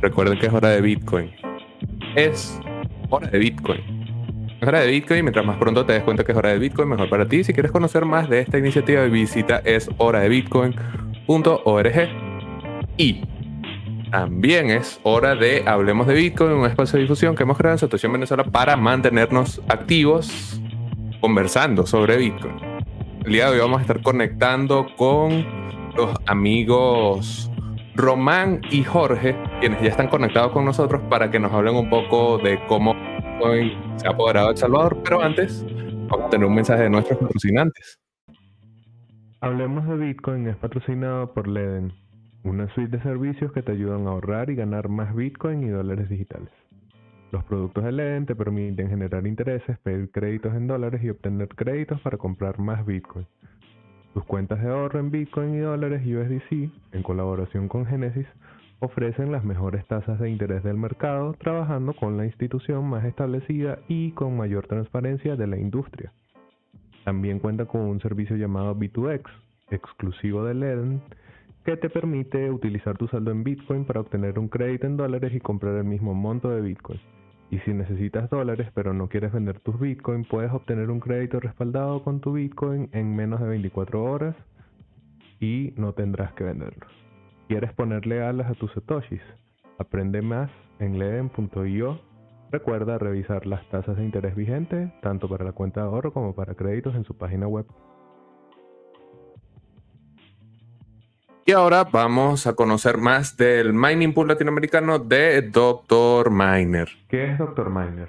recuerden que es hora de Bitcoin. Es hora de Bitcoin. Es hora de Bitcoin. Mientras más pronto te des cuenta que es hora de Bitcoin, mejor para ti. Si quieres conocer más de esta iniciativa, visita es hora de Bitcoin.org. Y también es hora de Hablemos de Bitcoin, un espacio de difusión que hemos creado en Situación Venezuela para mantenernos activos conversando sobre Bitcoin. El día de hoy vamos a estar conectando con los amigos Román y Jorge, quienes ya están conectados con nosotros para que nos hablen un poco de cómo se ha apoderado de El Salvador. Pero antes, vamos a tener un mensaje de nuestros patrocinantes. Hablemos de Bitcoin es patrocinado por Leden una suite de servicios que te ayudan a ahorrar y ganar más Bitcoin y dólares digitales. Los productos de Leden te permiten generar intereses, pedir créditos en dólares y obtener créditos para comprar más Bitcoin. Tus cuentas de ahorro en Bitcoin y dólares USDC, en colaboración con Genesis, ofrecen las mejores tasas de interés del mercado, trabajando con la institución más establecida y con mayor transparencia de la industria. También cuenta con un servicio llamado B2X, exclusivo de Leden, que te permite utilizar tu saldo en Bitcoin para obtener un crédito en dólares y comprar el mismo monto de Bitcoin. Y si necesitas dólares pero no quieres vender tus Bitcoin, puedes obtener un crédito respaldado con tu Bitcoin en menos de 24 horas y no tendrás que venderlos. ¿Quieres ponerle alas a tus satoshis? Aprende más en leden.io. Recuerda revisar las tasas de interés vigentes, tanto para la cuenta de ahorro como para créditos en su página web. Y ahora vamos a conocer más del mining pool latinoamericano de Dr. Miner. ¿Qué es Dr. Miner?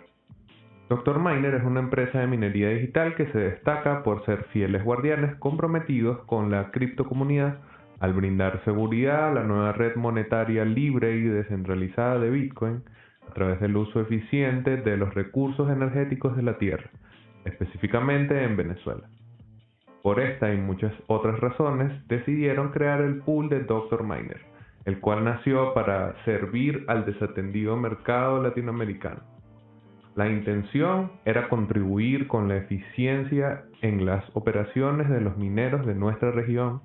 Dr. Miner es una empresa de minería digital que se destaca por ser fieles guardianes comprometidos con la criptocomunidad al brindar seguridad a la nueva red monetaria libre y descentralizada de Bitcoin a través del uso eficiente de los recursos energéticos de la Tierra, específicamente en Venezuela. Por esta y muchas otras razones, decidieron crear el pool de Dr. Miner, el cual nació para servir al desatendido mercado latinoamericano. La intención era contribuir con la eficiencia en las operaciones de los mineros de nuestra región,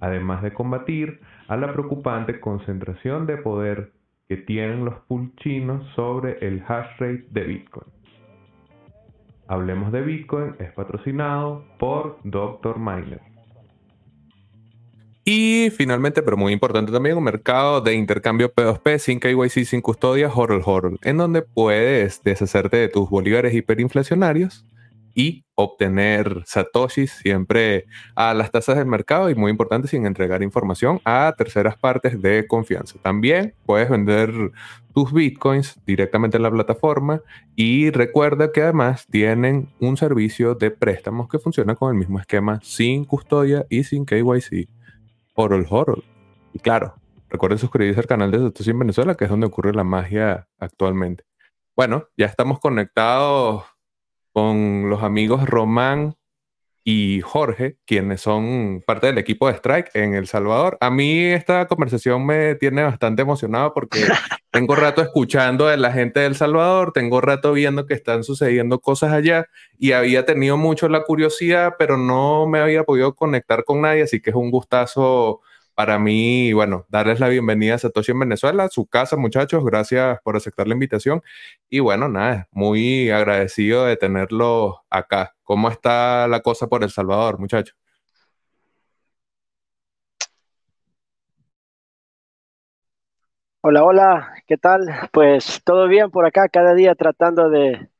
además de combatir a la preocupante concentración de poder que tienen los pool chinos sobre el hash rate de Bitcoin. Hablemos de Bitcoin es patrocinado por Dr. Miner. Y finalmente, pero muy importante también, un mercado de intercambio P2P sin KYC, sin custodia, HODL HODL, en donde puedes deshacerte de tus bolívares hiperinflacionarios y obtener satoshis siempre a las tasas del mercado y muy importante sin entregar información a terceras partes de confianza. También puedes vender tus bitcoins directamente en la plataforma y recuerda que además tienen un servicio de préstamos que funciona con el mismo esquema sin custodia y sin KYC. Horol Horol. Y claro, recuerden suscribirse al canal de Satoshi en Venezuela, que es donde ocurre la magia actualmente. Bueno, ya estamos conectados con los amigos Román y Jorge, quienes son parte del equipo de Strike en El Salvador. A mí esta conversación me tiene bastante emocionado porque tengo rato escuchando de la gente de El Salvador, tengo rato viendo que están sucediendo cosas allá y había tenido mucho la curiosidad, pero no me había podido conectar con nadie, así que es un gustazo para mí, bueno, darles la bienvenida a Satoshi en Venezuela, su casa, muchachos. Gracias por aceptar la invitación. Y bueno, nada, muy agradecido de tenerlo acá. ¿Cómo está la cosa por El Salvador, muchachos? Hola, hola, ¿qué tal? Pues todo bien por acá, cada día tratando de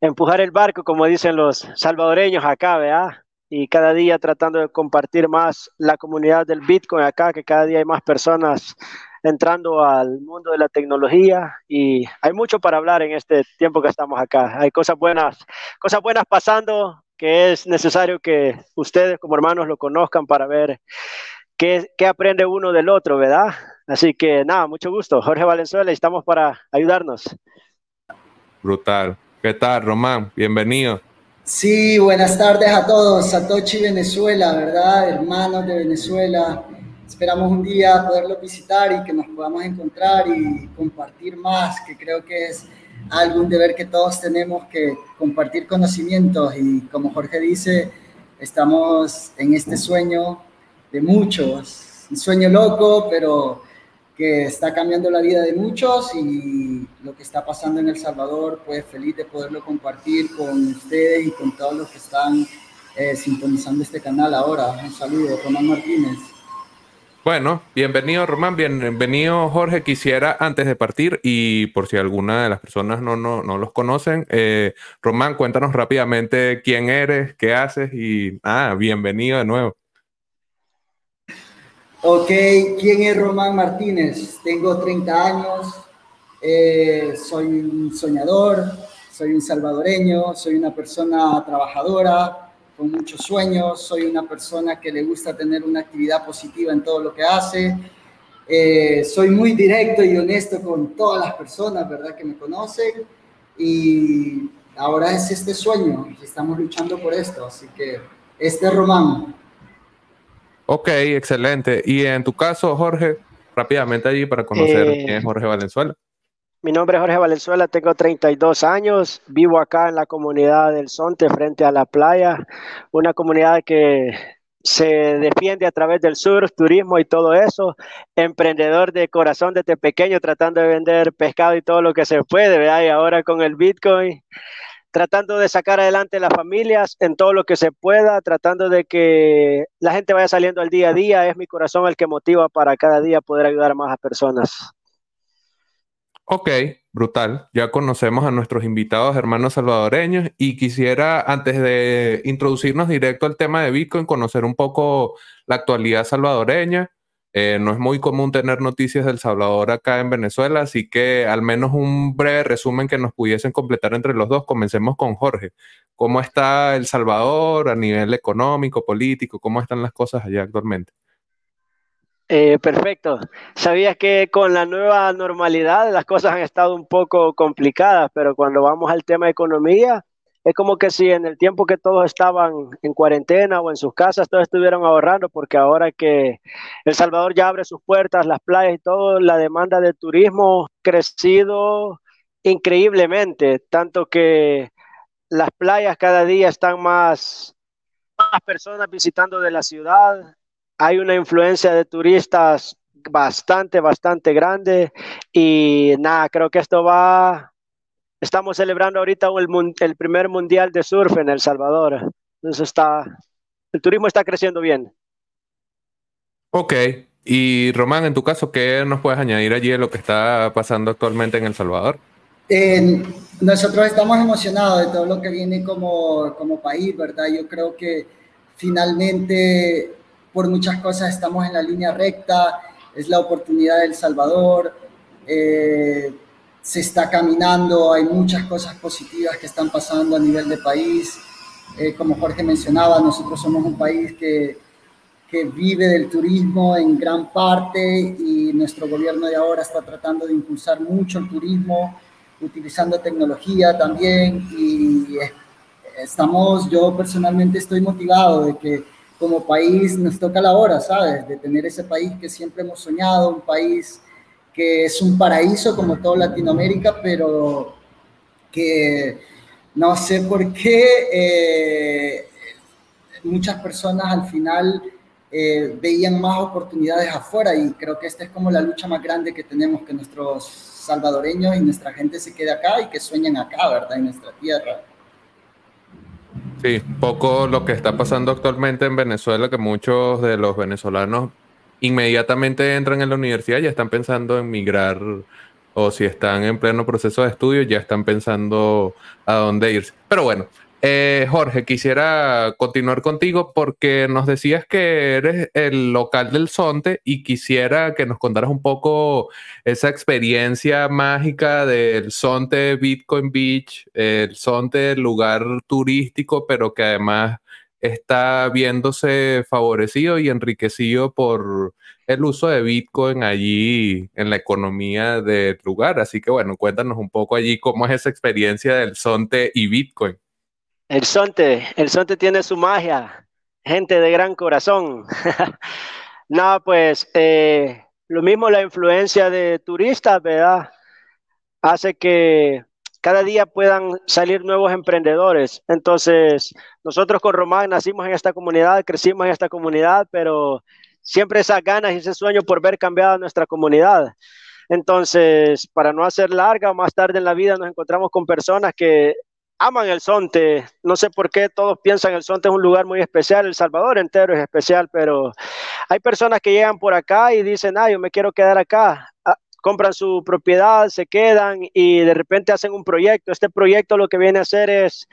empujar el barco, como dicen los salvadoreños acá, ¿verdad? Y cada día tratando de compartir más la comunidad del Bitcoin acá, que cada día hay más personas entrando al mundo de la tecnología y hay mucho para hablar en este tiempo que estamos acá. Hay cosas buenas, cosas buenas pasando que es necesario que ustedes como hermanos lo conozcan para ver qué, qué aprende uno del otro, ¿verdad? Así que nada, mucho gusto. Jorge Valenzuela, estamos para ayudarnos. Brutal. ¿Qué tal, Román? Bienvenido. Sí, buenas tardes a todos. Satoshi Venezuela, ¿verdad? Hermanos de Venezuela. Esperamos un día poderlos visitar y que nos podamos encontrar y compartir más, que creo que es algún deber que todos tenemos que compartir conocimientos y como Jorge dice, estamos en este sueño de muchos, un sueño loco, pero que está cambiando la vida de muchos y lo que está pasando en El Salvador, pues feliz de poderlo compartir con ustedes y con todos los que están eh, sintonizando este canal ahora. Un saludo, Román Martínez. Bueno, bienvenido Román, bienvenido Jorge. Quisiera antes de partir y por si alguna de las personas no, no, no los conocen, eh, Román, cuéntanos rápidamente quién eres, qué haces y ah, bienvenido de nuevo. Ok, ¿quién es Román Martínez? Tengo 30 años, eh, soy un soñador, soy un salvadoreño, soy una persona trabajadora, con muchos sueños, soy una persona que le gusta tener una actividad positiva en todo lo que hace. Eh, soy muy directo y honesto con todas las personas, ¿verdad? Que me conocen. Y ahora es este sueño, estamos luchando por esto. Así que este es Román. Ok, excelente. Y en tu caso, Jorge, rápidamente allí para conocer Eh, quién es Jorge Valenzuela. Mi nombre es Jorge Valenzuela, tengo 32 años, vivo acá en la comunidad del Sonte frente a la playa, una comunidad que se defiende a través del surf, turismo y todo eso, emprendedor de corazón desde pequeño tratando de vender pescado y todo lo que se puede, ¿verdad? Y ahora con el Bitcoin, tratando de sacar adelante las familias en todo lo que se pueda, tratando de que la gente vaya saliendo al día a día, es mi corazón el que motiva para cada día poder ayudar a más personas. Ok, brutal. Ya conocemos a nuestros invitados hermanos salvadoreños y quisiera, antes de introducirnos directo al tema de Bitcoin, conocer un poco la actualidad salvadoreña. Eh, no es muy común tener noticias del Salvador acá en Venezuela, así que al menos un breve resumen que nos pudiesen completar entre los dos. Comencemos con Jorge. ¿Cómo está El Salvador a nivel económico, político? ¿Cómo están las cosas allá actualmente? Eh, perfecto. Sabías que con la nueva normalidad las cosas han estado un poco complicadas, pero cuando vamos al tema de economía, es como que si en el tiempo que todos estaban en cuarentena o en sus casas, todos estuvieron ahorrando, porque ahora que El Salvador ya abre sus puertas, las playas y todo, la demanda de turismo ha crecido increíblemente, tanto que las playas cada día están más, más personas visitando de la ciudad, hay una influencia de turistas bastante, bastante grande y nada, creo que esto va, estamos celebrando ahorita el, el primer mundial de surf en El Salvador, entonces está, el turismo está creciendo bien. Ok. Y Román, en tu caso, ¿qué nos puedes añadir allí de lo que está pasando actualmente en El Salvador? Eh, nosotros estamos emocionados de todo lo que viene como, como país, ¿verdad? Yo creo que finalmente por muchas cosas estamos en la línea recta, es la oportunidad del Salvador, eh, se está caminando, hay muchas cosas positivas que están pasando a nivel de país. Eh, como Jorge mencionaba, nosotros somos un país que, que vive del turismo en gran parte y nuestro gobierno de ahora está tratando de impulsar mucho el turismo, utilizando tecnología también y estamos, yo personalmente estoy motivado de que como país nos toca la hora, ¿sabes? De tener ese país que siempre hemos soñado, un país que es un paraíso como todo Latinoamérica, pero que no sé por qué eh, muchas personas al final eh, veían más oportunidades afuera y creo que esta es como la lucha más grande que tenemos, que nuestros salvadoreños y nuestra gente se quede acá y que sueñen acá, ¿verdad? En nuestra tierra. Sí, poco lo que está pasando actualmente en Venezuela, que muchos de los venezolanos inmediatamente entran en la universidad, ya están pensando en migrar, o si están en pleno proceso de estudio, ya están pensando a dónde irse. Pero bueno, eh, Jorge, quisiera continuar contigo porque nos decías que eres el local del Sonte y quisiera que nos contaras un poco esa experiencia mágica del Sonte Bitcoin Beach, el Sonte lugar turístico, pero que además está viéndose favorecido y enriquecido por el uso de Bitcoin allí en la economía del lugar. Así que bueno, cuéntanos un poco allí cómo es esa experiencia del Sonte y Bitcoin. El Sonte, el Sonte tiene su magia, gente de gran corazón. no, pues eh, lo mismo la influencia de turistas, ¿verdad? Hace que cada día puedan salir nuevos emprendedores. Entonces, nosotros con Román nacimos en esta comunidad, crecimos en esta comunidad, pero siempre esas ganas y ese sueño por ver cambiada nuestra comunidad. Entonces, para no hacer larga o más tarde en la vida, nos encontramos con personas que aman el Sonte. No sé por qué todos piensan el Sonte es un lugar muy especial. El Salvador entero es especial, pero hay personas que llegan por acá y dicen, ah, yo me quiero quedar acá. Compran su propiedad, se quedan y de repente hacen un proyecto. Este proyecto lo que viene a hacer es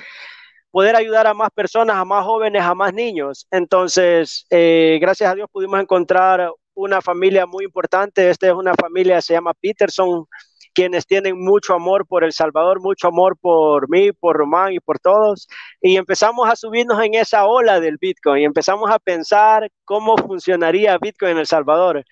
poder ayudar a más personas, a más jóvenes, a más niños. Entonces, eh, gracias a Dios pudimos encontrar una familia muy importante. Esta es una familia, se llama Peterson, quienes tienen mucho amor por El Salvador, mucho amor por mí, por Román y por todos. Y empezamos a subirnos en esa ola del Bitcoin y empezamos a pensar cómo funcionaría Bitcoin en El Salvador.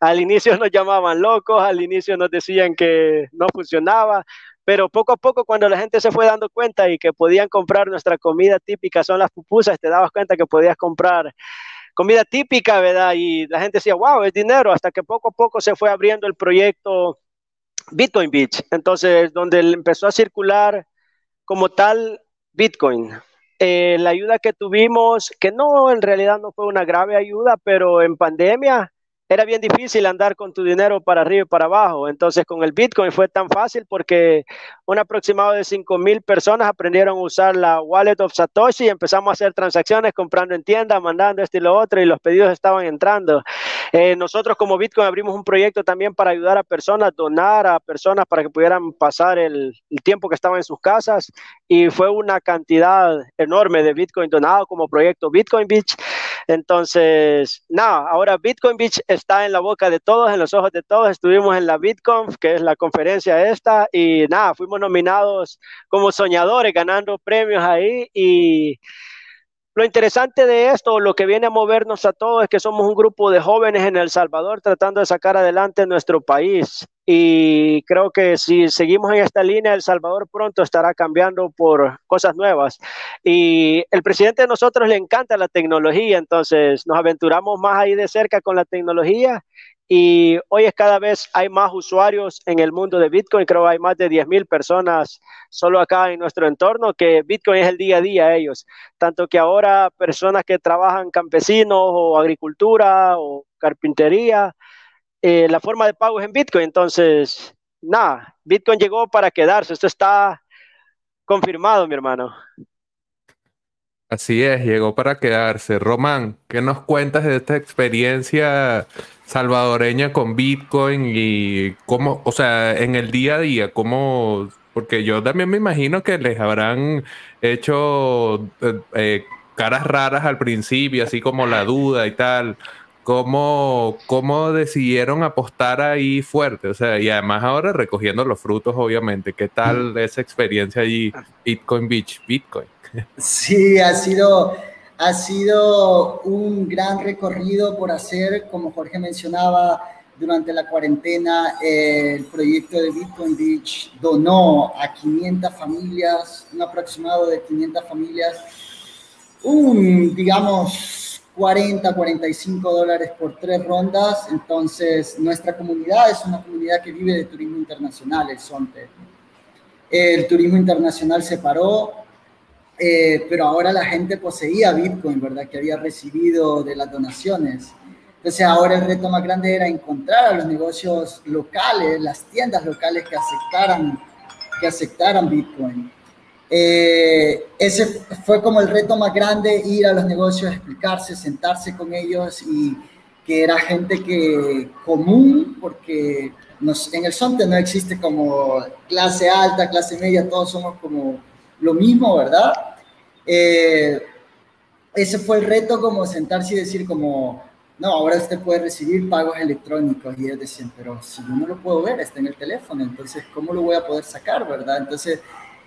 Al inicio nos llamaban locos, al inicio nos decían que no funcionaba, pero poco a poco cuando la gente se fue dando cuenta y que podían comprar nuestra comida típica, son las pupusas, te dabas cuenta que podías comprar comida típica, ¿verdad? Y la gente decía, wow, es dinero, hasta que poco a poco se fue abriendo el proyecto Bitcoin Beach, entonces donde empezó a circular como tal Bitcoin. Eh, la ayuda que tuvimos, que no, en realidad no fue una grave ayuda, pero en pandemia era bien difícil andar con tu dinero para arriba y para abajo. Entonces con el Bitcoin fue tan fácil porque un aproximado de 5 mil personas aprendieron a usar la Wallet of Satoshi y empezamos a hacer transacciones comprando en tienda, mandando esto y lo otro y los pedidos estaban entrando. Eh, nosotros como Bitcoin abrimos un proyecto también para ayudar a personas, donar a personas para que pudieran pasar el, el tiempo que estaban en sus casas y fue una cantidad enorme de Bitcoin donado como proyecto Bitcoin Beach. Entonces, nada, ahora Bitcoin Beach está en la boca de todos, en los ojos de todos. Estuvimos en la BitConf, que es la conferencia esta, y nada, fuimos nominados como soñadores, ganando premios ahí y lo interesante de esto, lo que viene a movernos a todos, es que somos un grupo de jóvenes en El Salvador tratando de sacar adelante nuestro país. Y creo que si seguimos en esta línea, El Salvador pronto estará cambiando por cosas nuevas. Y el presidente de nosotros le encanta la tecnología, entonces nos aventuramos más ahí de cerca con la tecnología y hoy es cada vez hay más usuarios en el mundo de Bitcoin, creo que hay más de 10.000 personas solo acá en nuestro entorno, que Bitcoin es el día a día ellos, tanto que ahora personas que trabajan campesinos o agricultura o carpintería, eh, la forma de pago es en Bitcoin, entonces, nada, Bitcoin llegó para quedarse, esto está confirmado, mi hermano. Así es, llegó para quedarse. Román, ¿qué nos cuentas de esta experiencia salvadoreña con Bitcoin y cómo, o sea, en el día a día, cómo, porque yo también me imagino que les habrán hecho eh, eh, caras raras al principio, así como la duda y tal. ¿Cómo, ¿Cómo decidieron apostar ahí fuerte? O sea, y además ahora recogiendo los frutos, obviamente. ¿Qué tal mm. esa experiencia allí, Bitcoin Beach, Bitcoin? Sí, ha sido, ha sido un gran recorrido por hacer, como Jorge mencionaba, durante la cuarentena el proyecto de Bitcoin Beach donó a 500 familias, un aproximado de 500 familias, un, digamos, 40, 45 dólares por tres rondas. Entonces, nuestra comunidad es una comunidad que vive de turismo internacional, el SONTE. El turismo internacional se paró, eh, pero ahora la gente poseía Bitcoin, ¿verdad? Que había recibido de las donaciones. Entonces ahora el reto más grande era encontrar a los negocios locales, las tiendas locales que aceptaran, que aceptaran Bitcoin. Eh, ese fue como el reto más grande, ir a los negocios, explicarse, sentarse con ellos y que era gente que común, porque nos, en el Sonte no existe como clase alta, clase media, todos somos como lo mismo, ¿verdad? Eh, ese fue el reto como sentarse y decir como, no, ahora usted puede recibir pagos electrónicos. Y ellos decían, pero si yo no lo puedo ver, está en el teléfono, entonces, ¿cómo lo voy a poder sacar, verdad? Entonces,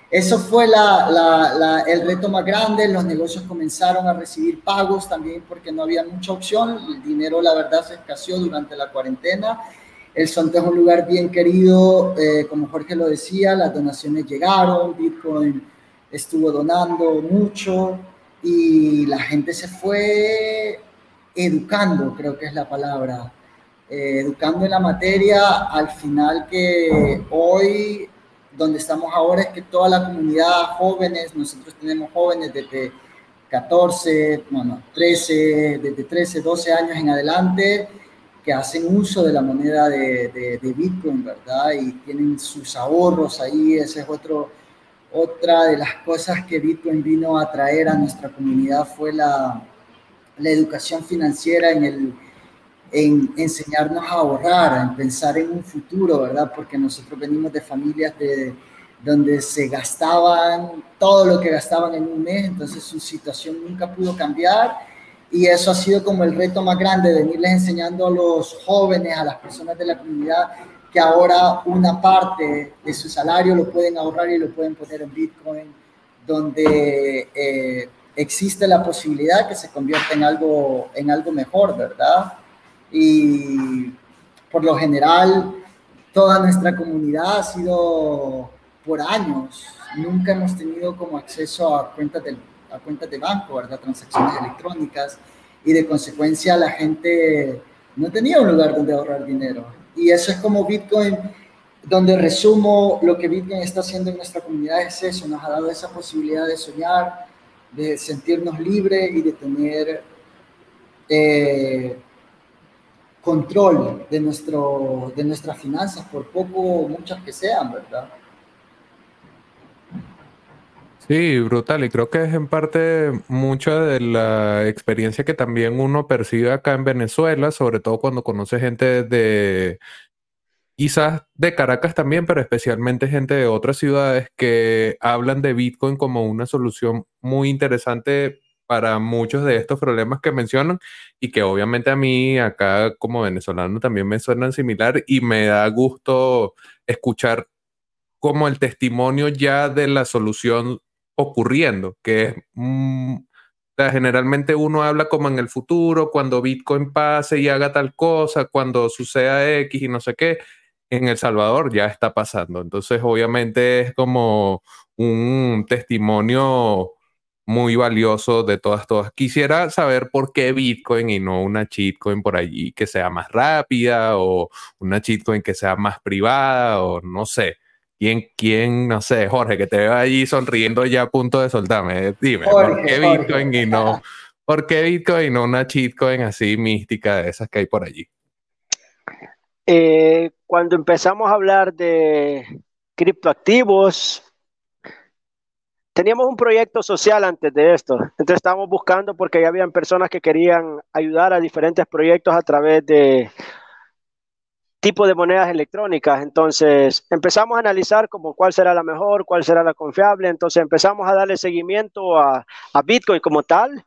eso fue la, la, el reto más grande. Los negocios comenzaron a recibir pagos también porque no había mucha opción. El dinero, la verdad, se escaseó durante la cuarentena. El Sonte es un lugar bien querido, eh, como Jorge lo decía, las donaciones llegaron, Bitcoin estuvo donando mucho y la gente se fue educando, creo que es la palabra, eh, educando en la materia, al final que hoy, donde estamos ahora, es que toda la comunidad, jóvenes, nosotros tenemos jóvenes desde 14, bueno, 13, desde 13, 12 años en adelante, que hacen uso de la moneda de, de, Bitcoin, ¿verdad? Y tienen sus ahorros ahí, ese es otro, otra de las cosas que Bitcoin vino a traer a nuestra comunidad fue la, educación financiera en el en enseñarnos a ahorrar, en pensar en un futuro, ¿verdad? Porque nosotros venimos de familias de, donde se gastaban todo lo que gastaban en un mes, entonces su situación nunca pudo cambiar y eso ha sido como el reto más grande, venirles enseñando a los jóvenes, a las personas de la comunidad, que ahora una parte de su salario lo pueden ahorrar y lo pueden poner en Bitcoin, donde eh, existe la posibilidad que se convierta en algo, en algo mejor, ¿verdad? Y por lo general, toda nuestra comunidad ha sido por años, nunca hemos tenido como acceso a cuentas de, a cuentas de banco, ¿verdad? Transacciones electrónicas y de consecuencia la gente no tenía un lugar donde ahorrar dinero. Y eso es como Bitcoin, donde resumo lo que Bitcoin está haciendo en nuestra comunidad es eso, nos ha dado esa posibilidad de soñar, de sentirnos libres y de tener eh, control de, nuestro, de nuestras finanzas, por poco muchas que sean, ¿verdad? Sí, brutal. Y creo que es en parte mucha de la experiencia que también uno percibe acá en Venezuela, sobre todo cuando conoce gente de, quizás de Caracas también, pero especialmente gente de otras ciudades que hablan de Bitcoin como una solución muy interesante para muchos de estos problemas que mencionan y que obviamente a mí acá como venezolano también me suenan similar y me da gusto escuchar como el testimonio ya de la solución ocurriendo, que es, mm, generalmente uno habla como en el futuro, cuando Bitcoin pase y haga tal cosa, cuando suceda X y no sé qué, en El Salvador ya está pasando. Entonces, obviamente es como un testimonio muy valioso de todas, todas. Quisiera saber por qué Bitcoin y no una cheatcoin por allí que sea más rápida o una cheatcoin que sea más privada o no sé. ¿Quién, quién, no sé, Jorge, que te veo allí sonriendo ya a punto de soltarme? Dime, ¿por qué Bitcoin y no, por qué Bitcoin y no una cheatcoin así mística de esas que hay por allí? Eh, cuando empezamos a hablar de criptoactivos, teníamos un proyecto social antes de esto. Entonces estábamos buscando porque ya habían personas que querían ayudar a diferentes proyectos a través de tipo de monedas electrónicas. Entonces empezamos a analizar como cuál será la mejor, cuál será la confiable. Entonces empezamos a darle seguimiento a, a Bitcoin como tal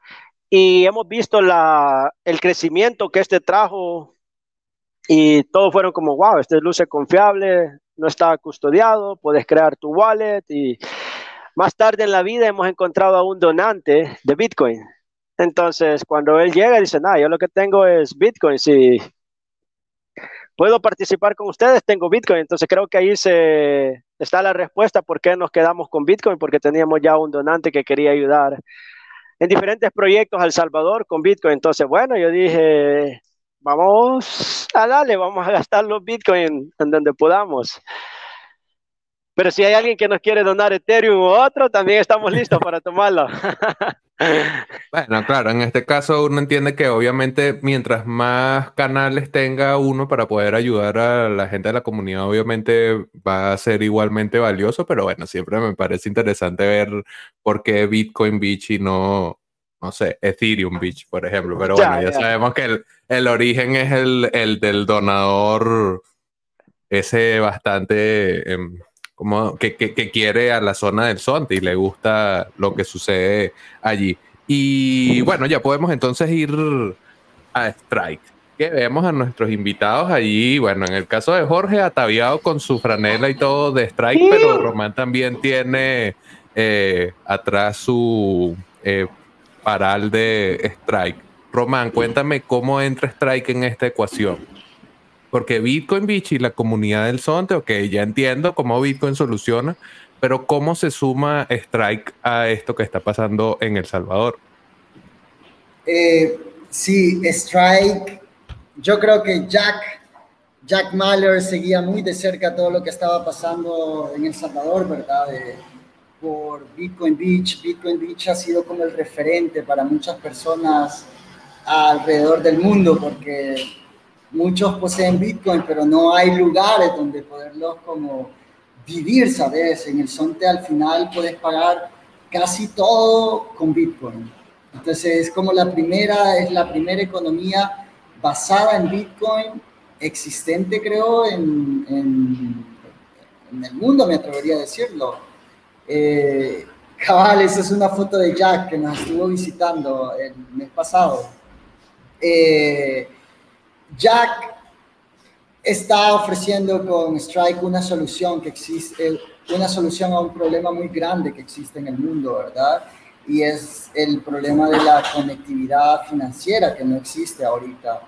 y hemos visto la, el crecimiento que este trajo y todos fueron como, wow, este luce confiable, no está custodiado, puedes crear tu wallet y más tarde en la vida hemos encontrado a un donante de Bitcoin. Entonces, cuando él llega, dice, nada, yo lo que tengo es Bitcoin. Si puedo participar con ustedes, tengo Bitcoin. Entonces, creo que ahí se, está la respuesta por qué nos quedamos con Bitcoin, porque teníamos ya un donante que quería ayudar en diferentes proyectos al Salvador con Bitcoin. Entonces, bueno, yo dije, vamos a darle, vamos a gastar los Bitcoin en donde podamos. Pero si hay alguien que nos quiere donar Ethereum u otro, también estamos listos para tomarlo. bueno, claro, en este caso uno entiende que obviamente mientras más canales tenga uno para poder ayudar a la gente de la comunidad, obviamente va a ser igualmente valioso, pero bueno, siempre me parece interesante ver por qué Bitcoin Beach y no, no sé, Ethereum Beach, por ejemplo. Pero bueno, ya, sabemos que el, origen es el, el, del donador ese bastante... Em, como que, quiere a la zona del Sonte y le gusta lo que sucede allí. Y bueno, ya podemos entonces ir a Strike. Que vemos a nuestros invitados allí. Bueno, en el caso de Jorge, ataviado con su franela y todo de Strike, pero Román también tiene eh, atrás su eh, paral de Strike. Román, cuéntame cómo entra Strike en esta ecuación. Porque Bitcoin Beach y la comunidad del Sonte, ok, ya entiendo cómo Bitcoin soluciona, pero ¿cómo se suma Strike a esto que está pasando en El Salvador? Eh, sí, Strike, yo creo que Jack, Jack Mahler seguía muy de cerca todo lo que estaba pasando en El Salvador, ¿verdad? por Bitcoin Beach. Bitcoin Beach ha sido como el referente para muchas personas alrededor del mundo porque muchos poseen Bitcoin, pero no hay lugares donde poderlos como vivir, ¿sabes? En el Sonte al final puedes pagar casi todo con Bitcoin. Entonces es como la primera, es la primera economía basada en Bitcoin existente, creo, en, en, el mundo, me atrevería a decirlo. Eh, cabal, esa es una foto de Jack que nos estuvo visitando el mes pasado. Eh, Jack está ofreciendo con Strike una solución que existe, una solución a un problema muy grande que existe en el mundo, ¿verdad? Y es el problema de la conectividad financiera que no existe ahorita.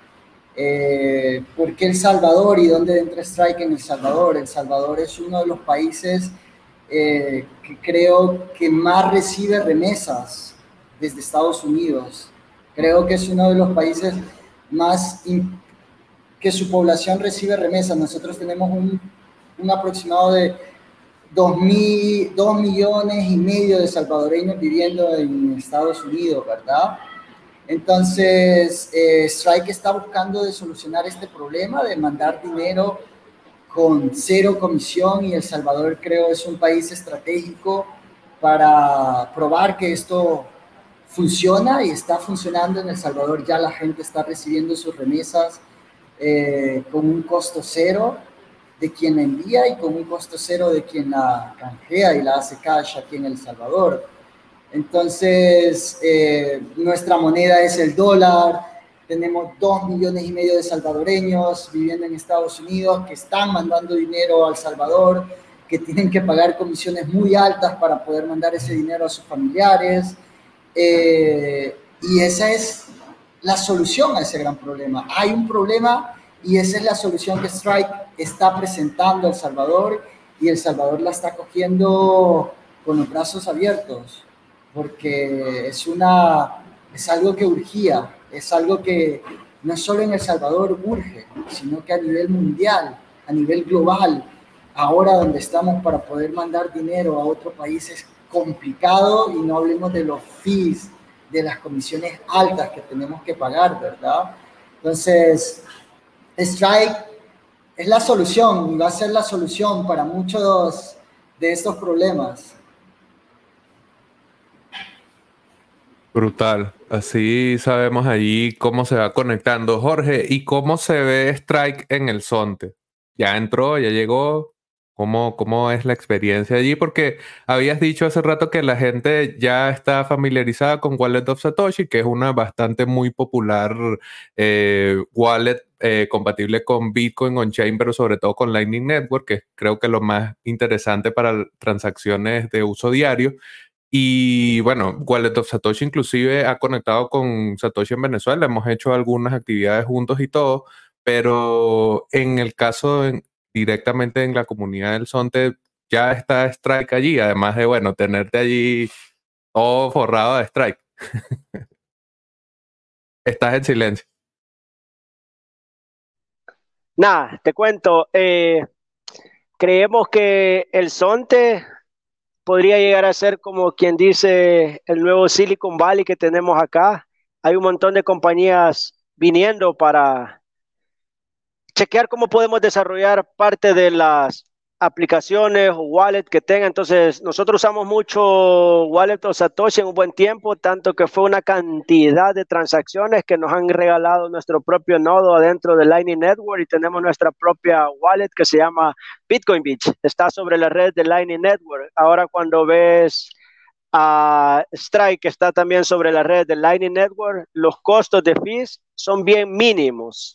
Eh, ¿Por qué El Salvador y dónde entra Strike en El Salvador? El Salvador es uno de los países eh, que creo que más recibe remesas desde Estados Unidos. Creo que es uno de los países más que su población recibe remesas. Nosotros tenemos un, un aproximado de 2, millones y medio de salvadoreños viviendo en Estados Unidos, ¿verdad? Entonces, eh, Strike está buscando de solucionar este problema, de mandar dinero con cero comisión y El Salvador creo es un país estratégico para probar que esto funciona y está funcionando en El Salvador. Ya la gente está recibiendo sus remesas eh, con un costo cero de quien la envía y con un costo cero de quien la canjea y la hace cash aquí en El Salvador. Entonces, eh, nuestra moneda es el dólar. Tenemos dos millones y medio de salvadoreños viviendo en Estados Unidos que están mandando dinero al Salvador, que tienen que pagar comisiones muy altas para poder mandar ese dinero a sus familiares. Eh, y esa es la solución a ese gran problema. Hay un problema y esa es la solución que Strike está presentando a El Salvador y El Salvador la está cogiendo con los brazos abiertos porque es, una, es algo que urgía, es algo que no solo en El Salvador urge, sino que a nivel mundial, a nivel global, ahora donde estamos para poder mandar dinero a otro país es complicado y no hablemos de los fees de las comisiones altas que tenemos que pagar, ¿verdad? Entonces, Strike es la solución y va a ser la solución para muchos de estos problemas. Brutal. Así sabemos allí cómo se va conectando. Jorge, ¿y cómo se ve Strike en el Sonte? Ya entró, ya llegó. ¿Cómo, ¿Cómo es la experiencia allí? Porque habías dicho hace rato que la gente ya está familiarizada con Wallet of Satoshi, que es una bastante muy popular eh, wallet eh, compatible con Bitcoin on-chain, pero sobre todo con Lightning Network, que creo que es lo más interesante para transacciones de uso diario. Y bueno, Wallet of Satoshi inclusive ha conectado con Satoshi en Venezuela, hemos hecho algunas actividades juntos y todo, pero en el caso directamente en la comunidad del Sonte ya está Strike allí, además de, bueno, tenerte allí todo forrado de Strike. Estás en silencio. Nada, te cuento. Eh, creemos que el Sonte podría llegar a ser como quien dice el nuevo Silicon Valley que tenemos acá. Hay un montón de compañías viniendo para chequear cómo podemos desarrollar parte de las aplicaciones o wallet que tenga. Entonces, nosotros usamos mucho wallet o Satoshi en un buen tiempo, tanto que fue una cantidad de transacciones que nos han regalado nuestro propio nodo adentro de Lightning Network y tenemos nuestra propia wallet que se llama Bitcoin Beach. Está sobre la red de Lightning Network. Ahora cuando ves a Strike que está también sobre la red de Lightning Network, los costos de fees son bien mínimos.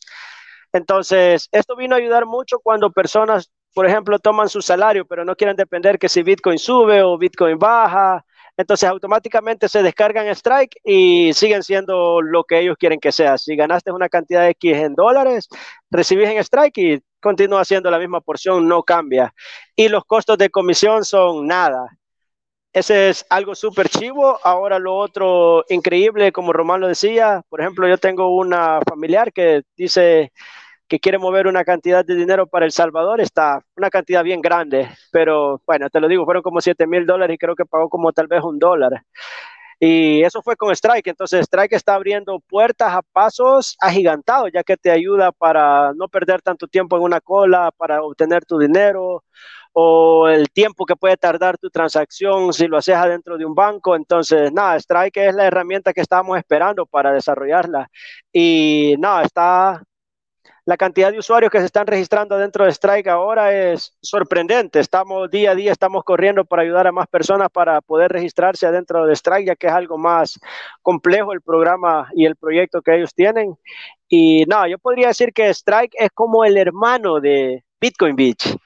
Entonces, esto vino a ayudar mucho cuando personas por ejemplo, toman su salario, pero no quieren depender que si Bitcoin sube o Bitcoin baja. Entonces automáticamente se descargan Strike y siguen siendo lo que ellos quieren que sea. Si ganaste una cantidad de X en dólares, recibís en Strike y continúa siendo la misma porción, no cambia. Y los costos de comisión son nada. Ese es algo súper chivo. Ahora lo otro increíble, como Román lo decía, por ejemplo, yo tengo una familiar que dice, que quiere mover una cantidad de dinero para El Salvador, está una cantidad bien grande, pero bueno, te lo digo, fueron como 7 mil dólares y creo que pagó como tal vez un dólar. Y eso fue con Strike. Entonces Strike está abriendo puertas a pasos agigantados, ya que te ayuda para no perder tanto tiempo en una cola, para obtener tu dinero o el tiempo que puede tardar tu transacción si lo haces adentro de un banco. Entonces, nada, Strike es la herramienta que estábamos esperando para desarrollarla. Y nada, está la cantidad de usuarios que se están registrando dentro de Strike ahora es sorprendente. Estamos día a día, estamos corriendo para ayudar a más personas para poder registrarse adentro de Strike, ya que es algo más complejo el programa y el proyecto que ellos tienen. Y no, yo podría decir que Strike es como el hermano de Bitcoin Beach.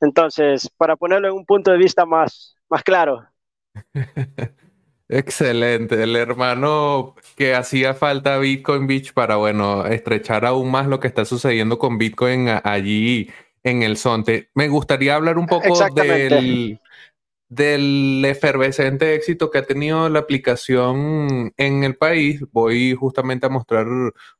Entonces, para ponerlo en un punto de vista más, más claro. Excelente, el hermano que hacía falta Bitcoin Beach para, bueno, estrechar aún más lo que está sucediendo con Bitcoin allí en el Zonte. Me gustaría hablar un poco del, del efervescente éxito que ha tenido la aplicación en el país. Voy justamente a mostrar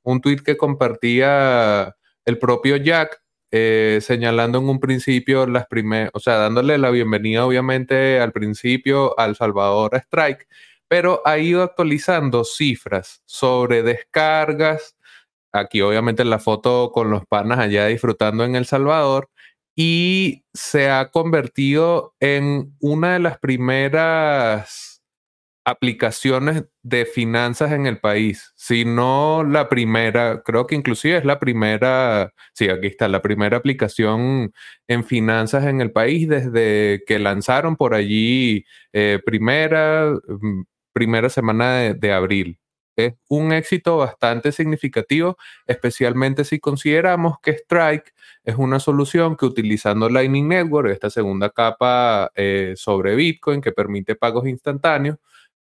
un tweet que compartía el propio Jack eh, señalando en un principio las primeras, o sea, dándole la bienvenida obviamente al principio al Salvador Strike, pero ha ido actualizando cifras sobre descargas, aquí obviamente la foto con los panas allá disfrutando en El Salvador, y se ha convertido en una de las primeras aplicaciones de finanzas en el país, si no la primera, creo que inclusive es la primera, sí, aquí está, la primera aplicación en finanzas en el país desde que lanzaron por allí eh, primera, mm, primera semana de, de abril. Es un éxito bastante significativo, especialmente si consideramos que Strike es una solución que utilizando Lightning Network, esta segunda capa eh, sobre Bitcoin que permite pagos instantáneos,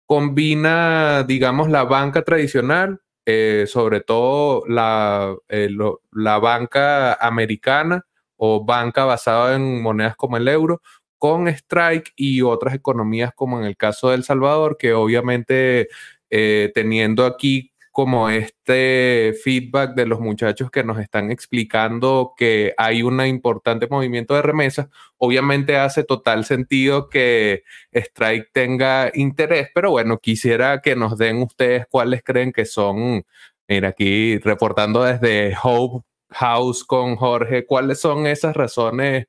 combina, digamos, la banca tradicional, eh, sobre todo la, eh, la banca americana o banca basada en monedas como el euro, con Strike y otras economías como en el caso de El Salvador, que obviamente eh, teniendo aquí como este feedback de los muchachos que nos están explicando que hay un importante movimiento de remesas, obviamente hace total sentido que Strike tenga interés, pero bueno, quisiera que nos den ustedes cuáles creen que son, mira, aquí reportando desde Hope House con Jorge, cuáles son esas razones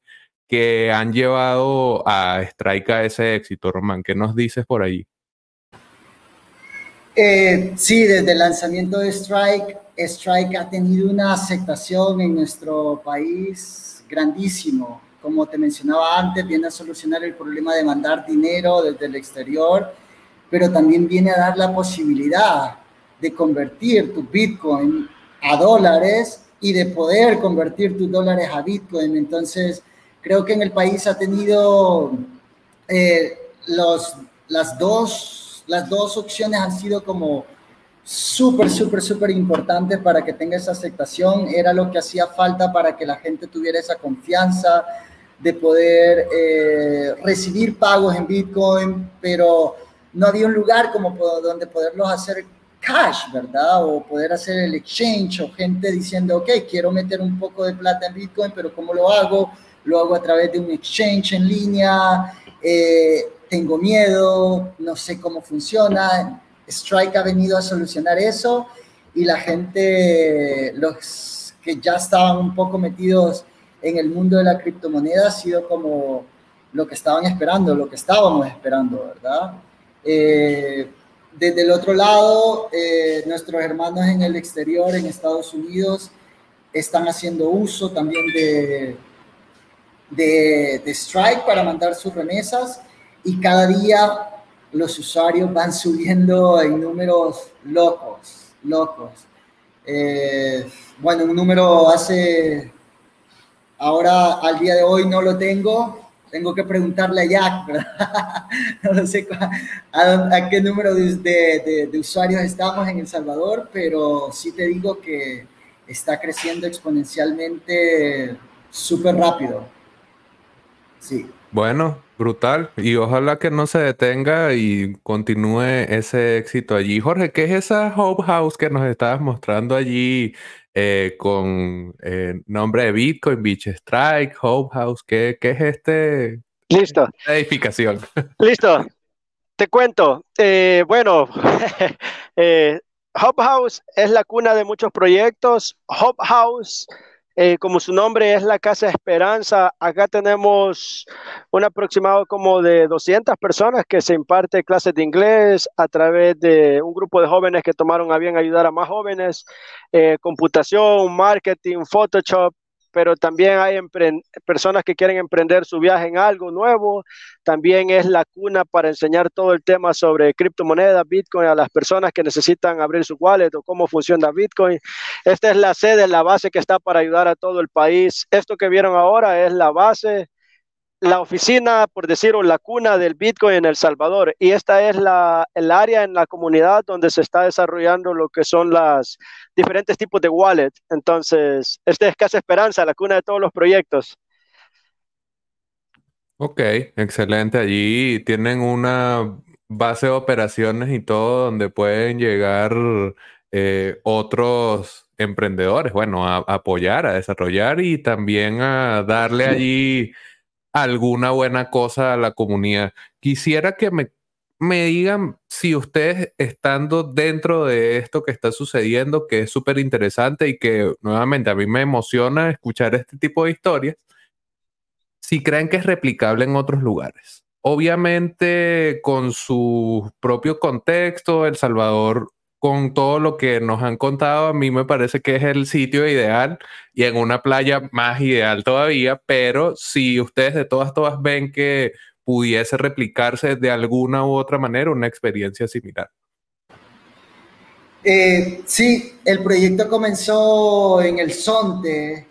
que han llevado a Strike a ese éxito, Román, ¿qué nos dices por ahí? Eh, sí, desde el lanzamiento de Strike, Strike ha tenido una aceptación en nuestro país grandísimo. Como te mencionaba antes, viene a solucionar el problema de mandar dinero desde el exterior, pero también viene a dar la posibilidad de convertir tu Bitcoin a dólares y de poder convertir tus dólares a Bitcoin. Entonces, creo que en el país ha tenido eh, los, las dos las dos opciones han sido como súper, súper, súper importantes para que tenga esa aceptación. Era lo que hacía falta para que la gente tuviera esa confianza de poder eh, recibir pagos en Bitcoin, pero no había un lugar como donde poderlos hacer cash, ¿verdad? O poder hacer el exchange o gente diciendo, ok, quiero meter un poco de plata en Bitcoin, pero ¿cómo lo hago? Lo hago a través de un exchange en línea. Eh, tengo miedo, no sé cómo funciona. Strike ha venido a solucionar eso y la gente, los que ya estaban un poco metidos en el mundo de la criptomoneda, ha sido como lo que estaban esperando, lo que estábamos esperando, ¿verdad? Eh, desde el otro lado, eh, nuestros hermanos en el exterior, en Estados Unidos, están haciendo uso también de, de, de Strike para mandar sus remesas y cada día los usuarios van subiendo en números locos, locos. Eh, bueno, un número hace, ahora al día de hoy no lo tengo, tengo que preguntarle a Jack, ¿verdad? no sé a, qué número de, de, usuarios estamos en El Salvador, pero sí te digo que está creciendo exponencialmente súper rápido. Sí. Bueno, brutal. Y ojalá que no se detenga y continúe ese éxito allí. Jorge, ¿qué es esa Hope House que nos estabas mostrando allí eh, con eh, nombre de Bitcoin, Beach Strike, Hope House. ¿Qué, qué es este? Listo. edificación. Listo. Te cuento. Eh, bueno, Hub House es la cuna de muchos proyectos. Hub House eh, como su nombre es la Casa Esperanza, acá tenemos un aproximado como de 200 personas que se imparte clases de inglés a través de un grupo de jóvenes que tomaron a bien ayudar a más jóvenes, eh, computación, marketing, Photoshop, pero también hay personas que quieren emprender su viaje en algo nuevo. También es la cuna para enseñar todo el tema sobre criptomonedas, Bitcoin a las personas que necesitan abrir su wallet o cómo funciona Bitcoin. Esta es la sede, la base que está para ayudar a todo el país. Esto que vieron ahora es la base la oficina, por decirlo, la cuna del Bitcoin en El Salvador. Y esta es la, el área en la comunidad donde se está desarrollando lo que son los diferentes tipos de wallet. Entonces, esta es Casa Esperanza, la cuna de todos los proyectos. Ok, excelente. Allí tienen una base de operaciones y todo donde pueden llegar eh, otros emprendedores, bueno, a, a, apoyar, a desarrollar y también a darle allí alguna buena cosa a la comunidad. Quisiera que me, me digan si ustedes estando dentro de esto que está sucediendo, que es súper interesante y que nuevamente a mí me emociona escuchar este tipo de historias, si creen que es replicable en otros lugares. Obviamente con su propio contexto, El Salvador con todo lo que nos han contado, a mí me parece que es el sitio ideal y en una playa más ideal todavía, pero si ustedes de todas, todas ven que pudiese replicarse de alguna u otra manera una experiencia similar. Eh, sí, el proyecto comenzó en el Sonte.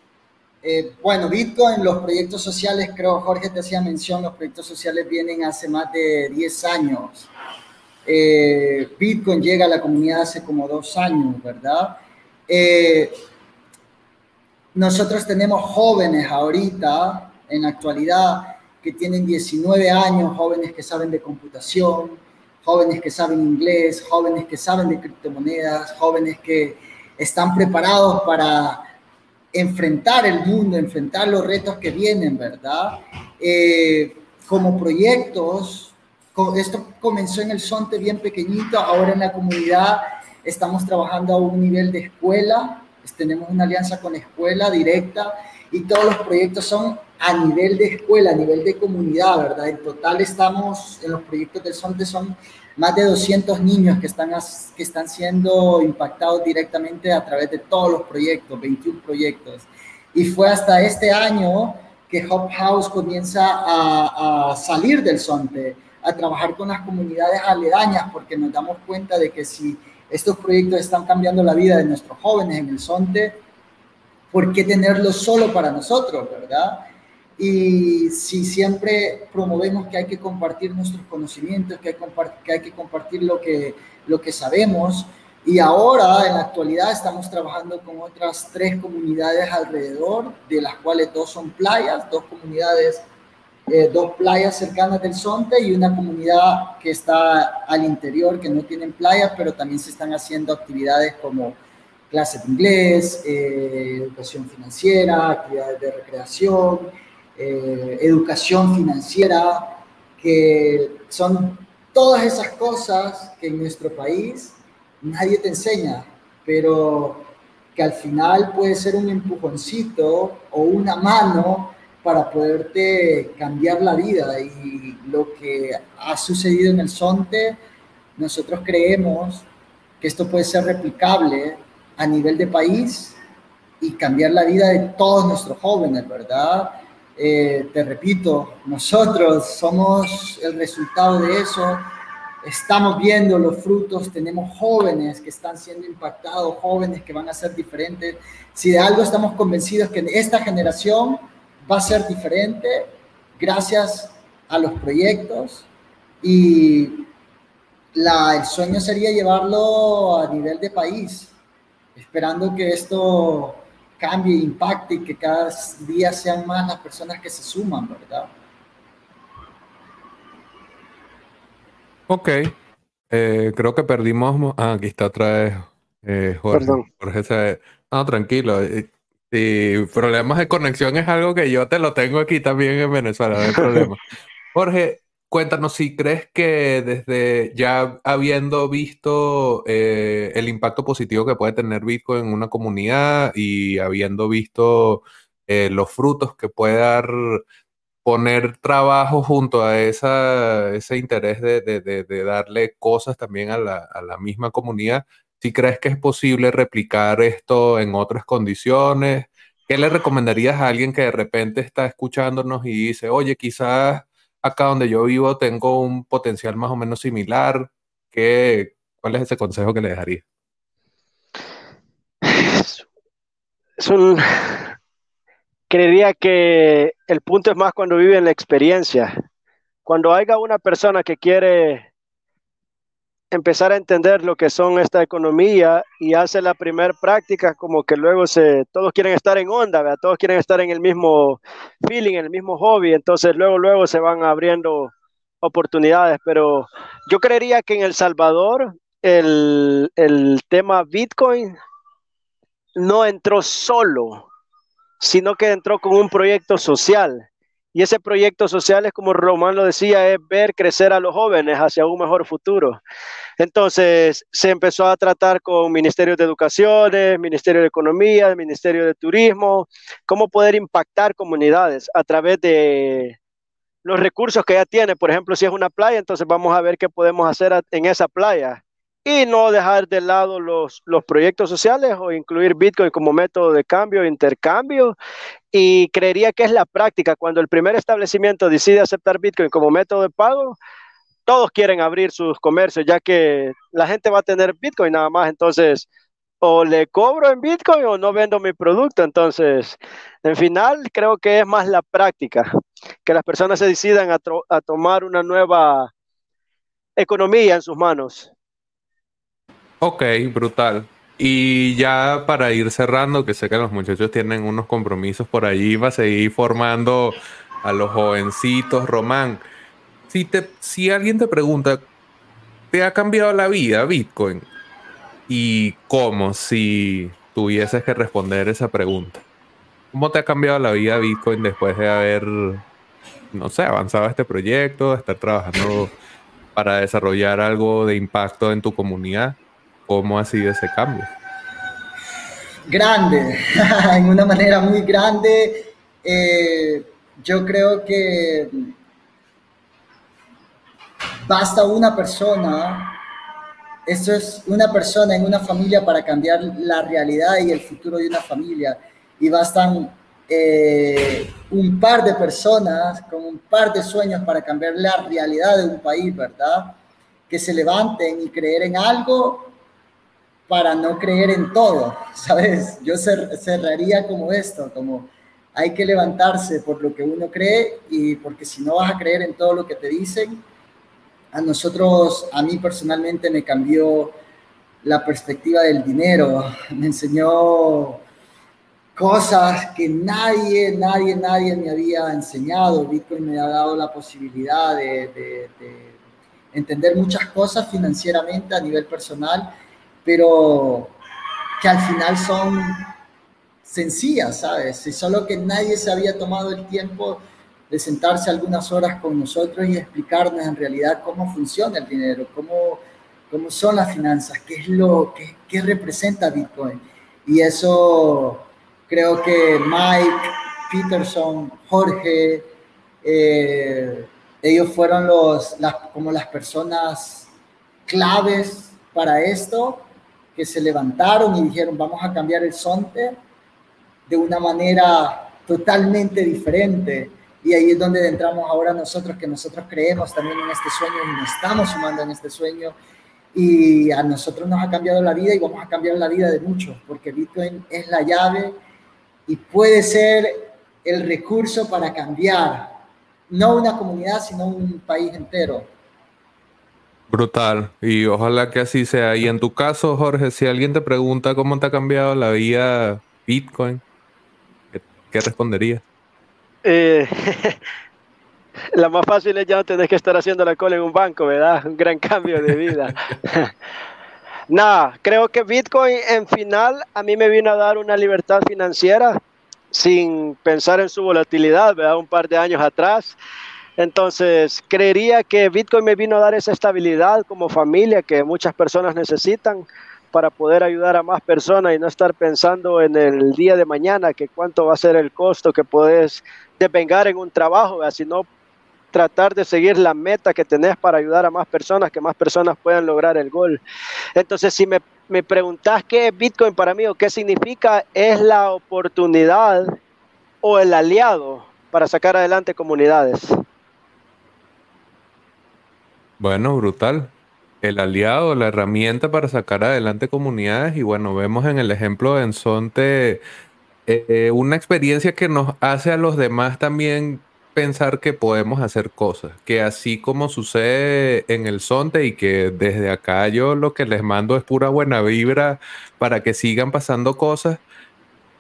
Eh, bueno, Bitcoin, los proyectos sociales, creo Jorge te hacía mención, los proyectos sociales vienen hace más de 10 años. Eh, Bitcoin llega a la comunidad hace como dos años, ¿verdad? Eh, nosotros tenemos jóvenes ahorita, en la actualidad, que tienen 19 años, jóvenes que saben de computación, jóvenes que saben inglés, jóvenes que saben de criptomonedas, jóvenes que están preparados para enfrentar el mundo, enfrentar los retos que vienen, ¿verdad? Eh, como proyectos, esto comenzó en el Sonte bien pequeñito, ahora en la comunidad estamos trabajando a un nivel de escuela, tenemos una alianza con escuela directa y todos los proyectos son a nivel de escuela, a nivel de comunidad, ¿verdad? En total estamos, en los proyectos del Sonte son más de 200 niños que están, que están siendo impactados directamente a través de todos los proyectos, 21 proyectos. Y fue hasta este año que Hop House comienza a, a salir del Sonte a trabajar con las comunidades aledañas, porque nos damos cuenta de que si estos proyectos están cambiando la vida de nuestros jóvenes en el Sonte, ¿por qué tenerlos solo para nosotros, verdad? Y si siempre promovemos que hay que compartir nuestros conocimientos, que hay, que, hay que compartir lo que, lo que sabemos, y ahora, en la actualidad, estamos trabajando con otras tres comunidades alrededor, de las cuales dos son playas, dos comunidades eh, dos playas cercanas del Sonte y una comunidad que está al interior, que no tienen playas, pero también se están haciendo actividades como clases de inglés, eh, educación financiera, actividades de recreación, eh, educación financiera, que son todas esas cosas que en nuestro país nadie te enseña, pero que al final puede ser un empujoncito o una mano para poderte cambiar la vida. Y lo que ha sucedido en el Sonte, nosotros creemos que esto puede ser replicable a nivel de país y cambiar la vida de todos nuestros jóvenes, ¿verdad? Eh, te repito, nosotros somos el resultado de eso. Estamos viendo los frutos, tenemos jóvenes que están siendo impactados, jóvenes que van a ser diferentes. Si de algo estamos convencidos que esta generación va a ser diferente gracias a los proyectos y la, el sueño sería llevarlo a nivel de país, esperando que esto cambie, impacte y que cada día sean más las personas que se suman, ¿verdad? Ok, eh, creo que perdimos, ah, aquí está otra vez eh, Jorge, Jorge se, No, tranquilo. Y problemas de conexión es algo que yo te lo tengo aquí también en Venezuela, no hay problema. Jorge, cuéntanos si crees que desde ya habiendo visto eh, el impacto positivo que puede tener Bitcoin en una comunidad y habiendo visto eh, los frutos que puede dar poner trabajo junto a esa, ese interés de, darle cosas también a la, a la misma comunidad, si crees que es posible replicar esto en otras condiciones, ¿qué le recomendarías a alguien que de repente está escuchándonos y dice, oye, quizás acá donde yo vivo tengo un potencial más o menos similar? ¿Qué, ¿Cuál es ese consejo que le dejaría? Es un... Creería que el punto es más cuando vive en la experiencia. Cuando haya una persona que quiere empezar a entender lo que son esta economía y hace la primera práctica, como que luego se, todos quieren estar en onda, todos quieren estar en el mismo feeling, en el mismo hobby, entonces luego, luego se van abriendo oportunidades, pero yo creería que en El Salvador el, el tema Bitcoin no entró solo, sino que entró con un proyecto social. Y ese proyecto social es como Román lo decía, es ver crecer a los jóvenes hacia un mejor futuro. Entonces se empezó a tratar con Ministerio de Educación, Ministerio de Economía, Ministerio de Turismo, cómo poder impactar comunidades a través de los recursos que ya tiene. Por ejemplo, si es una playa, entonces vamos a ver qué podemos hacer en esa playa y no dejar de lado los, los proyectos sociales o incluir Bitcoin como método de cambio, intercambio. Y creería que es la práctica. Cuando el primer establecimiento decide aceptar Bitcoin como método de pago, todos quieren abrir sus comercios, ya que la gente va a tener Bitcoin nada más. Entonces, o le cobro en Bitcoin o no vendo mi producto. Entonces, en final, creo que es más la práctica, que las personas se decidan a, a tomar una nueva economía en sus manos. Ok, brutal. Y ya para ir cerrando, que sé que los muchachos tienen unos compromisos por allí, va a seguir formando a los jovencitos. Román, si, te, si alguien te pregunta, ¿te ha cambiado la vida Bitcoin? ¿Y cómo si tuvieses que responder esa pregunta? ¿Cómo te ha cambiado la vida Bitcoin después de haber, no sé, avanzado este proyecto, estar trabajando para desarrollar algo de impacto en tu comunidad? ¿Cómo ha sido ese cambio? Grande, en una manera muy grande. Eh, yo creo que basta una persona, esto es una persona en una familia para cambiar la realidad y el futuro de una familia. Y bastan eh, un par de personas con un par de sueños para cambiar la realidad de un país, ¿verdad? Que se levanten y creer en algo para no creer en todo, ¿sabes? Yo cerraría como esto, como hay que levantarse por lo que uno cree y porque si no vas a creer en todo lo que te dicen, a nosotros, a mí personalmente me cambió la perspectiva del dinero, me enseñó cosas que nadie, nadie, nadie me había enseñado. Bitcoin me ha dado la posibilidad de entender muchas cosas financieramente a nivel personal pero que al final son sencillas, ¿sabes? Y solo que nadie se había tomado el tiempo de sentarse algunas horas con nosotros y explicarnos en realidad cómo funciona el dinero, cómo, cómo son las finanzas, qué es lo que qué representa Bitcoin. Y eso creo que Mike, Peterson, Jorge, eh, ellos fueron los, las, como las personas claves para esto que se levantaron y dijeron, vamos a cambiar el sonte de una manera totalmente diferente. Y ahí es donde entramos ahora nosotros, que nosotros creemos también en este sueño y nos estamos sumando en este sueño. Y a nosotros nos ha cambiado la vida y vamos a cambiar la vida de muchos, porque Bitcoin es la llave y puede ser el recurso para cambiar, no una comunidad, sino un país entero. Brutal. Y ojalá que así sea. Y en tu caso, Jorge, si alguien te pregunta cómo te ha cambiado la vida Bitcoin, ¿qué, responderías? Eh, la más fácil es ya no tener que estar haciendo la cola en un banco, ¿verdad? Un gran cambio de vida. Nada, creo que Bitcoin en final a mí me vino a dar una libertad financiera sin pensar en su volatilidad, ¿verdad? Un par de años atrás. Entonces, creería que Bitcoin me vino a dar esa estabilidad como familia que muchas personas necesitan para poder ayudar a más personas y no estar pensando en el día de mañana, que cuánto va a ser el costo que puedes devengar en un trabajo, sino tratar de seguir la meta que tenés para ayudar a más personas, que más personas puedan lograr el gol. Entonces, si me, me preguntás qué es Bitcoin para mí o qué significa, es la oportunidad o el aliado para sacar adelante comunidades. Bueno, brutal. El aliado, la herramienta para sacar adelante comunidades. Y bueno, vemos en el ejemplo de Ensonte eh, eh, una experiencia que nos hace a los demás también pensar que podemos hacer cosas. Que así como sucede en el Sonte y que desde acá yo lo que les mando es pura buena vibra para que sigan pasando cosas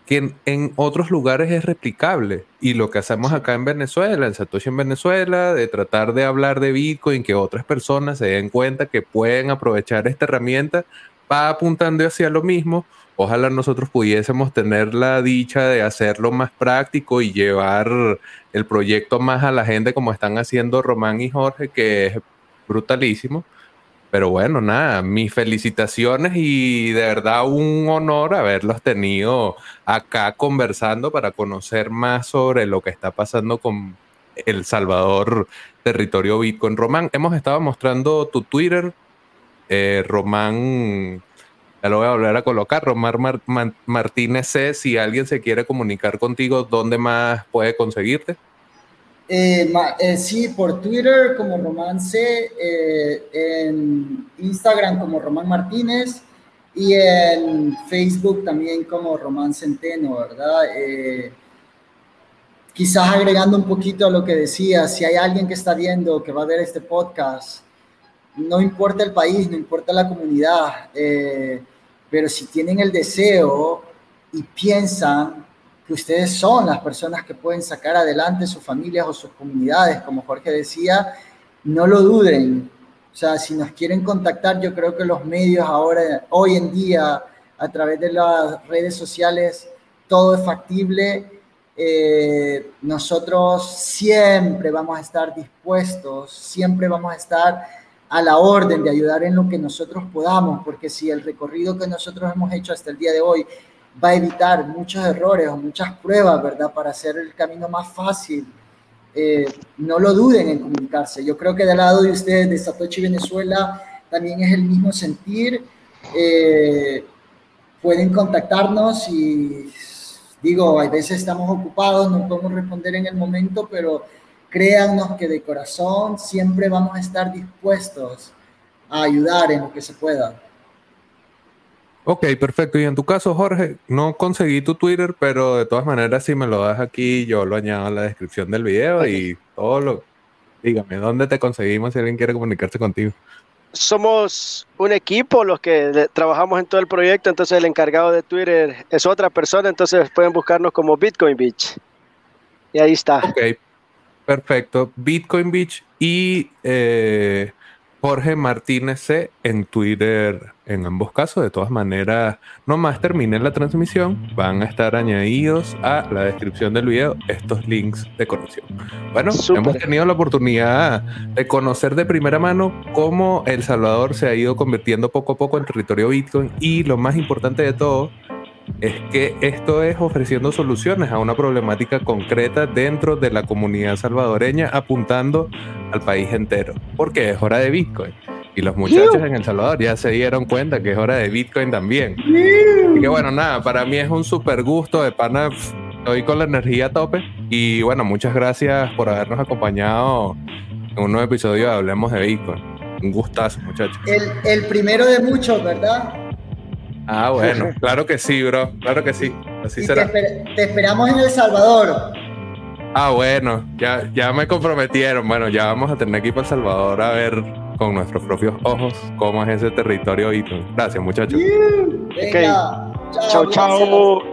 que en, otros lugares es replicable. Y lo que hacemos acá en Venezuela, en Satoshi en Venezuela, de tratar de hablar de Bitcoin, que otras personas se den cuenta que pueden aprovechar esta herramienta, va apuntando hacia lo mismo. Ojalá nosotros pudiésemos tener la dicha de hacerlo más práctico y llevar el proyecto más a la gente como están haciendo Román y Jorge, que es brutalísimo. Pero bueno, nada, mis felicitaciones y de verdad un honor haberlos tenido acá conversando para conocer más sobre lo que está pasando con El Salvador, territorio Bitcoin. Román, hemos estado mostrando tu Twitter, eh, Román, ya lo voy a volver a colocar, Román Martínez C, si alguien se quiere comunicar contigo, ¿dónde más puede conseguirte? Eh, eh, sí, por Twitter como Romance, eh, en Instagram como Román Martínez y en Facebook también como Román Centeno, ¿verdad? quizás agregando un poquito a lo que decía, si hay alguien que está viendo, que va a ver este podcast, no importa el país, no importa la comunidad, pero si tienen el deseo y piensan que ustedes son las personas que pueden sacar adelante sus familias o sus comunidades, como Jorge decía, no lo duden. O sea, si nos quieren contactar, yo creo que los medios ahora, hoy en día, a través de las redes sociales, todo es factible. Eh, nosotros siempre vamos a estar dispuestos, siempre vamos a estar a la orden de ayudar en lo que nosotros podamos, porque si el recorrido que nosotros hemos hecho hasta el día de hoy va a evitar muchos errores o muchas pruebas, ¿verdad? Para hacer el camino más fácil. Eh, no lo duden en comunicarse. Yo creo que del lado de ustedes, de Satoshi Venezuela, también es el mismo sentir. Eh, pueden contactarnos y digo, a veces estamos ocupados, no podemos responder en el momento, pero créannos que de corazón siempre vamos a estar dispuestos a ayudar en lo que se pueda. Ok, perfecto. Y en tu caso, Jorge, no conseguí tu Twitter, pero de todas maneras, si me lo das aquí, yo lo añado en la descripción del video y todo lo. Dígame, ¿dónde te conseguimos si alguien quiere comunicarse contigo? Somos un equipo los que trabajamos en todo el proyecto, entonces el encargado de Twitter es otra persona, entonces pueden buscarnos como Bitcoin Beach. Y ahí está. Ok, perfecto. Bitcoin Beach y eh, Jorge Martínez C en Twitter en ambos casos. De todas maneras, nomás termine la transmisión, van a estar añadidos a la descripción del video estos links de conexión. Bueno, hemos tenido la oportunidad de conocer de primera mano cómo El Salvador se ha ido convirtiendo poco a poco en territorio Bitcoin y lo más importante de todo es que esto es ofreciendo soluciones a una problemática concreta dentro de la comunidad salvadoreña, apuntando al país entero, porque es hora de Bitcoin. Y los muchachos en El Salvador ya se dieron cuenta que es hora de Bitcoin también. Y que bueno, nada, para mí es un súper gusto de pana. Estoy con la energía a tope. Y bueno, muchas gracias por habernos acompañado en un nuevo episodio de Hablemos de Bitcoin. Un gustazo, muchachos. El, el primero de muchos, ¿verdad? Ah, bueno, claro que sí, bro, claro que sí. Así será. Te, esperamos en El Salvador. Ah, bueno, ya, ya me comprometieron. Bueno, ya vamos a tener que ir para El Salvador a ver con nuestros propios ojos cómo es ese territorio. Gracias, muchachos. Venga, chao. chao.